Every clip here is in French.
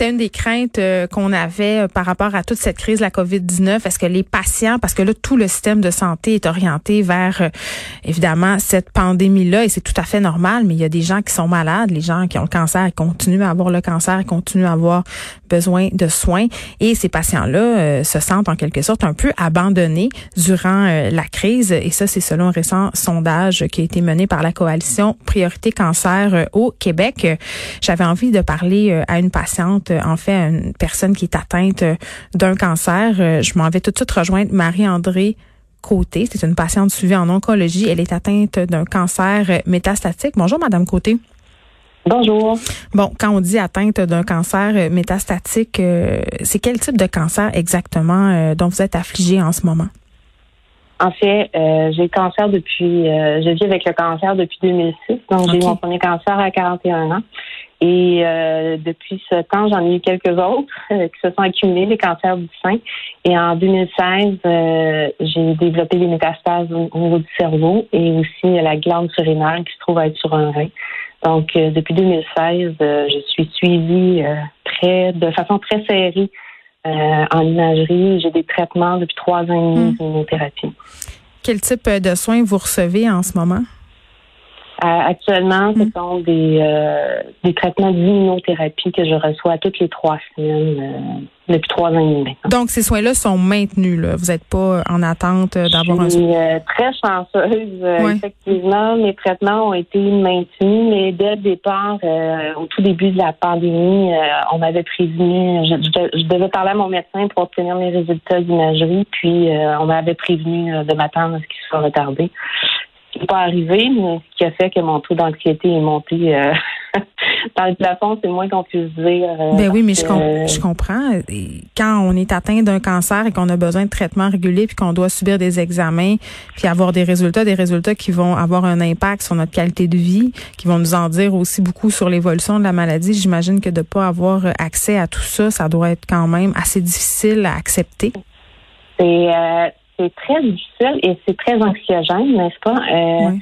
C'était une des craintes euh, qu'on avait euh, par rapport à toute cette crise la COVID-19. Est-ce que les patients, parce que là, tout le système de santé est orienté vers, euh, évidemment, cette pandémie-là, et c'est tout à fait normal, mais il y a des gens qui sont malades, les gens qui ont le cancer, ils continuent à avoir le cancer, continuent à avoir besoin de soins, et ces patients-là se sentent en quelque sorte un peu abandonnés durant la crise, et ça, c'est selon un récent sondage qui a été mené par la coalition Priorité Cancer au Québec. J'avais envie de parler à une patiente euh, en fait une personne qui est atteinte euh, d'un cancer. Euh, je m'en vais tout de suite rejoindre Marie-André Côté. C'est une patiente suivie en oncologie. Elle est atteinte d'un cancer métastatique. Bonjour, Madame Côté. Bonjour. Bon, quand on dit atteinte d'un cancer métastatique, c'est quel type de cancer exactement dont vous êtes affligée en ce moment? En fait, j'ai le cancer depuis, je vis avec le cancer depuis 2006. Donc, j'ai eu mon premier cancer à 41 ans. Et euh, depuis ce temps, j'en ai eu quelques autres euh, qui se sont accumulés, les cancers du sein. Et en 2016, euh, j'ai développé des métastases au, niveau du cerveau et aussi la glande surinaire qui se trouve à être sur un rein. Donc, depuis 2016, je suis suivie très, de façon très serrée en imagerie. J'ai des traitements depuis trois ans et demi hmm. de Quel type de soins vous recevez en ce moment? Euh, actuellement, ce mm. sont des, euh, des traitements d'immunothérapie que je reçois toutes les trois semaines euh, depuis trois ans et demi. Donc, ces soins-là sont maintenus. Là. Vous n'êtes pas en attente d'avoir un soin? Je suis très chanceuse. Effectivement, mes traitements ont été maintenus, mais dès le départ, au tout début de la pandémie, on m'avait prévenu, je, je, devais parler à mon médecin pour obtenir mes résultats d'imagerie, puis on m'avait prévenu de m'attendre à ce qu'il soit retardé n'est pas arrivé, mais ce qui a fait que mon taux d'anxiété est monté euh, dans le plafond, c'est moins qu'on puisse dire. Euh, ben oui, mais je, je comprends. quand on est atteint d'un cancer et qu'on a besoin de traitements réguliers, puis qu'on doit subir des examens, puis avoir des résultats, des résultats qui vont avoir un impact sur notre qualité de vie, qui vont nous en dire aussi beaucoup sur l'évolution de la maladie, j'imagine que de ne pas avoir accès à tout ça, ça doit être quand même assez difficile à accepter. C'est euh, c'est très difficile et c'est très anxiogène, n'est-ce pas? Euh,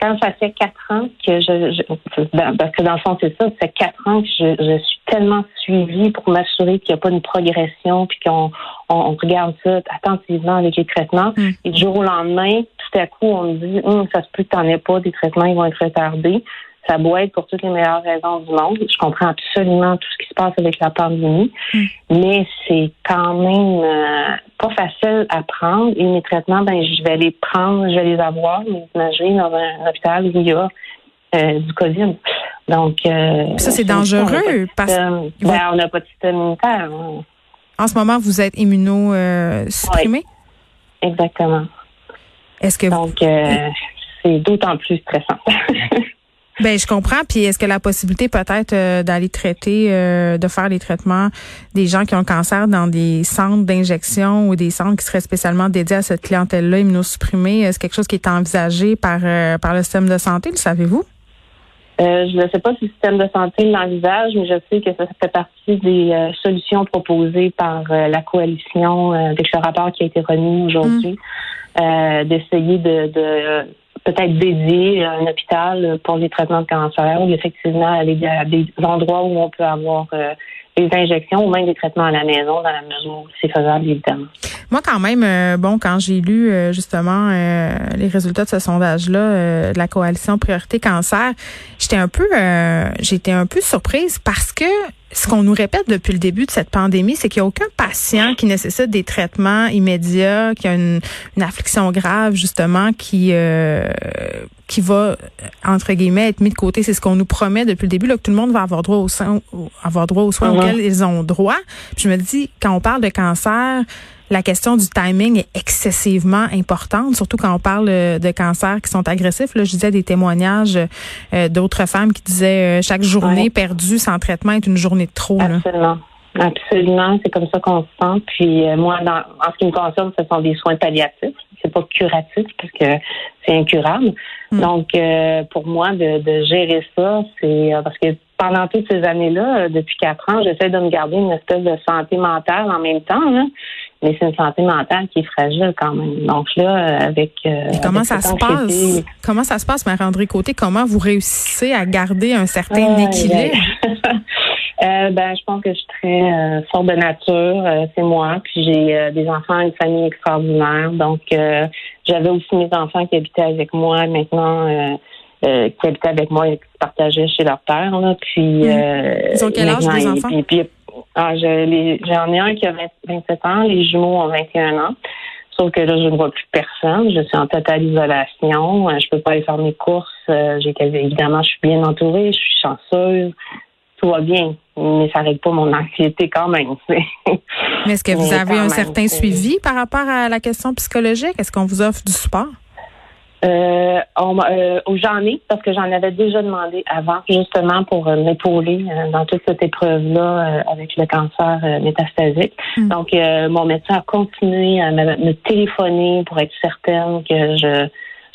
quand ça fait quatre ans que je, ben, parce que dans le fond c'est ça, ça fait quatre ans que je, suis tellement suivie pour m'assurer qu'il n'y a pas une progression, puis qu'on on, regarde ça attentivement avec les traitements. Mm. Et du jour au lendemain, tout à coup, on me dit, hum, ça se peut que tu n'en aies pas, des traitements ils vont être retardés. Ça doit être pour toutes les meilleures raisons du monde. Je comprends absolument tout ce qui se passe avec la pandémie, mm. mais c'est quand même euh, pas facile à prendre. Et mes traitements, ben je vais les prendre, je vais les avoir, mes imageries dans un, hôpital où il y a euh, du COVID. Donc euh, ça c'est dangereux parce ben, on n'a pas de système immunitaire. Hein. En ce moment, vous êtes immuno supprimé? Exactement. Est-ce que donc c'est d'autant plus stressant. Ben je comprends. Puis est-ce que la possibilité peut-être euh, d'aller traiter, euh, de faire les traitements des gens qui ont le cancer dans des centres d'injection ou des centres qui seraient spécialement dédiés à cette clientèle-là immunosupprimée, est-ce quelque chose qui est envisagé par euh, par le système de santé, le savez-vous? je ne sais pas si le système de santé l'envisage, mais je sais que ça fait partie des solutions proposées par la coalition avec le rapport qui a été remis aujourd'hui, mmh. d'essayer de peut-être dédié à un hôpital pour les traitements de cancer ou effectivement aller à des endroits où on peut avoir euh, des injections ou même des traitements à la maison dans la mesure où c'est faisable, évidemment. Moi, quand même, euh, bon, quand j'ai lu euh, justement les résultats de ce sondage-là de la coalition Priorité Cancer, j'étais un peu j'étais un peu surprise parce que ce qu'on nous répète depuis le début de cette pandémie, c'est qu'il n'y a aucun patient qui nécessite des traitements immédiats, qui a une, affliction grave, justement, qui euh, qui va, entre guillemets, être mis de côté. C'est ce qu'on nous promet depuis le début, là, que tout le monde va avoir droit aux soins, avoir droit aux soins uh-huh. auxquels ils ont droit. je me dis, quand on parle de cancer, la question du timing est excessivement importante, surtout quand on parle euh, de cancers qui sont agressifs. Là, je disais des témoignages euh, d'autres femmes qui disaient euh, chaque journée perdue sans traitement est une journée de trop. Absolument. Absolument, c'est comme ça qu'on se sent. Puis euh, moi, dans, en ce qui me concerne, ce sont des soins palliatifs. C'est pas curatif parce que c'est incurable. Mm. Donc, euh, pour moi, de, de gérer ça, c'est euh, parce que pendant toutes ces années-là, depuis quatre ans, j'essaie de me garder une espèce de santé mentale en même temps. Mais c'est une santé mentale qui est fragile quand même. Donc là, avec euh, comment avec ça se passe? Comment ça se passe, Marie-André Côté? Comment vous réussissez à garder un certain équilibre? Euh, ben, je pense que je suis très euh, forte de nature, c'est moi. Puis j'ai des enfants, une famille extraordinaire. Donc j'avais aussi mes enfants qui habitaient avec moi maintenant, qui habitaient avec moi et qui partageaient chez leur père. Là. Puis. Ils ont quel âge, et- enfants? puis- puis, ah, je- les- j'en ai un qui a 20 27 ans, les jumeaux ont 21 ans. Sauf que là, je ne vois plus personne. Je suis en totale isolation. Euh, Je peux pas aller faire mes courses. Euh, J'ai évidemment, je suis bien entourée. Je suis chanceuse. Tout va bien, mais ça règle pas mon anxiété quand même. Mais est-ce que vous Mais avez un certain suivi par rapport à la question psychologique? Est-ce qu'on vous offre du support? Euh, on euh, j'en ai parce que j'en avais déjà demandé avant, justement pour euh, m'épauler euh, dans toute cette épreuve-là euh, avec le cancer euh, métastasique. Mm. Donc, euh, mon médecin a continué à me, me téléphoner pour être certaine que je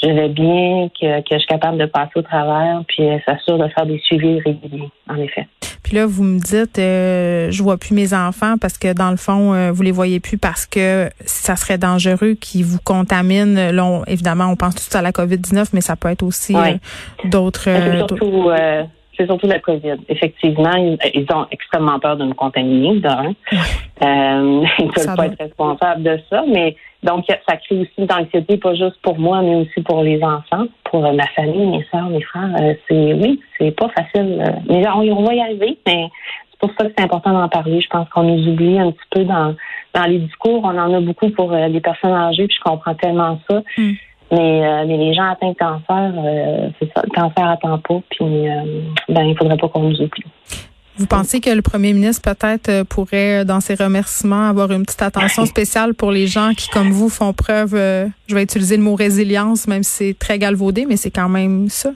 je vais bien, que, que je suis capable de passer au travers, puis s'assure de faire des suivis réguliers, en effet. Puis là, vous me dites, euh, je vois plus mes enfants parce que dans le fond, euh, vous les voyez plus parce que ça serait dangereux qu'ils vous contaminent. Là, on- évidemment, on pense tout à la COVID-19, mais ça peut être aussi Ouais. euh, d'autres. C'est surtout, la COVID. Effectivement, ils, ils ont extrêmement peur de me contaminer, d'un. Euh, ils ne peuvent pas être responsables de ça, mais donc ça crée aussi de l'anxiété, pas juste pour moi, mais aussi pour les enfants, pour euh, ma famille, mes soeurs, mes frères. Euh, c'est oui, c'est pas facile. euh, mais on, on va y arriver, mais c'est pour ça que c'est important d'en parler. Je pense qu'on nous oublie un petit peu dans, dans les discours. On en a beaucoup pour les personnes âgées, puis je comprends tellement ça. Mm. Mais, euh, mais les gens atteints de cancer, euh, c'est ça, le cancer attend pas, puis euh, ben il faudrait pas qu'on nous oublie. Vous pensez que le premier ministre peut-être euh, pourrait, dans ses remerciements, avoir une petite attention spéciale pour les gens qui, comme vous, font preuve, euh, je vais utiliser le mot résilience, même si c'est très galvaudé, mais c'est quand même ça?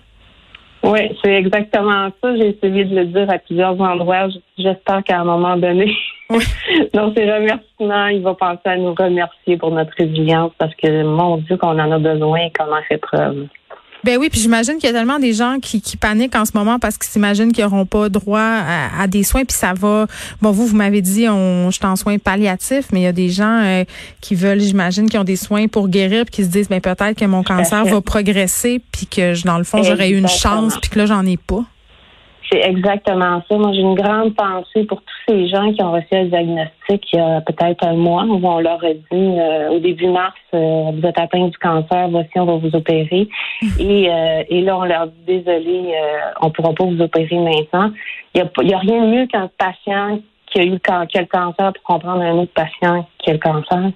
Oui, c'est exactement ça. J'ai essayé de le dire à plusieurs endroits. J'espère qu'à un moment donné, dans ses remerciements, il va penser à nous remercier pour notre résilience parce que, mon Dieu, qu'on en a besoin et qu'on en fait preuve. Ben oui, puis j'imagine qu'il y a tellement des gens qui, qui paniquent en ce moment parce qu'ils s'imaginent qu'ils n'auront pas droit à, à des soins, puis ça va. Bon, vous, vous m'avez dit, on, je suis en soins palliatifs, mais il y a des gens euh, qui veulent, j'imagine, qui ont des soins pour guérir, puis qui se disent, ben peut-être que mon cancer va progresser, puis que dans le fond, j'aurais eu une chance, puis que là, j'en ai pas. C'est exactement ça. Moi, j'ai une grande pensée pour tous ces gens qui ont reçu un diagnostic il y a peut-être un mois où on leur a dit euh, au début mars, euh, vous êtes atteint du cancer, voici, on va vous opérer. Et, euh, et là, on leur dit désolé, euh, on pourra pas vous opérer maintenant. Il y a, a rien de mieux qu'un patient qui a eu qui a le cancer pour comprendre un autre patient qui a le cancer.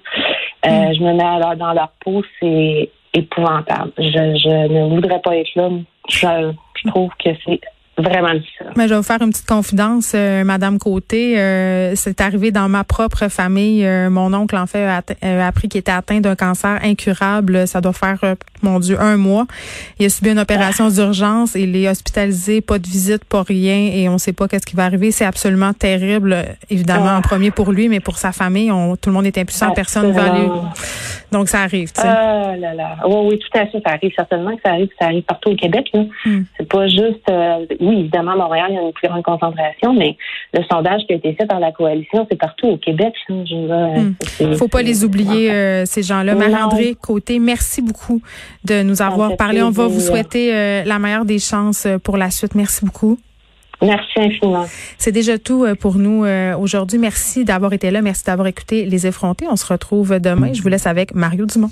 Euh, Je me mets alors dans leur peau, c'est épouvantable. Je, je ne voudrais pas être là. Je, je trouve que c'est vraiment. Mais je vais vous faire une petite confidence, euh, Madame Côté. Euh, c'est arrivé dans ma propre famille. Euh, mon oncle, en fait, a, appris qu'il était atteint d'un cancer incurable. Ça doit faire, mon Dieu, un mois. Il a subi une opération d'urgence. Il est hospitalisé, pas de visite, pas rien, et on ne sait pas qu'est-ce qui va arriver. C'est absolument terrible, évidemment, Ah. en premier pour lui, mais pour sa famille, on, tout le monde est impuissant, personne ne va aller. Donc, ça arrive, tu sais. Ah là là. Oui, oui, tout à fait. Ça arrive certainement que ça arrive. Ça arrive partout au Québec. Hmm. C'est pas juste. Oui, évidemment, à Montréal, il y a une plus grande concentration, mais le sondage qui a été fait par la coalition, c'est partout au Québec. veux dire, Hmm. faut pas les oublier, euh, ces gens-là. Marie-André Côté, merci beaucoup de nous avoir parlé. On va vous souhaiter euh, la meilleure des chances euh, pour la suite. Merci beaucoup. Merci infiniment. C'est déjà tout pour nous aujourd'hui. Merci d'avoir été là. Merci d'avoir écouté Les Effrontés. On se retrouve demain. Je vous laisse avec Mario Dumont.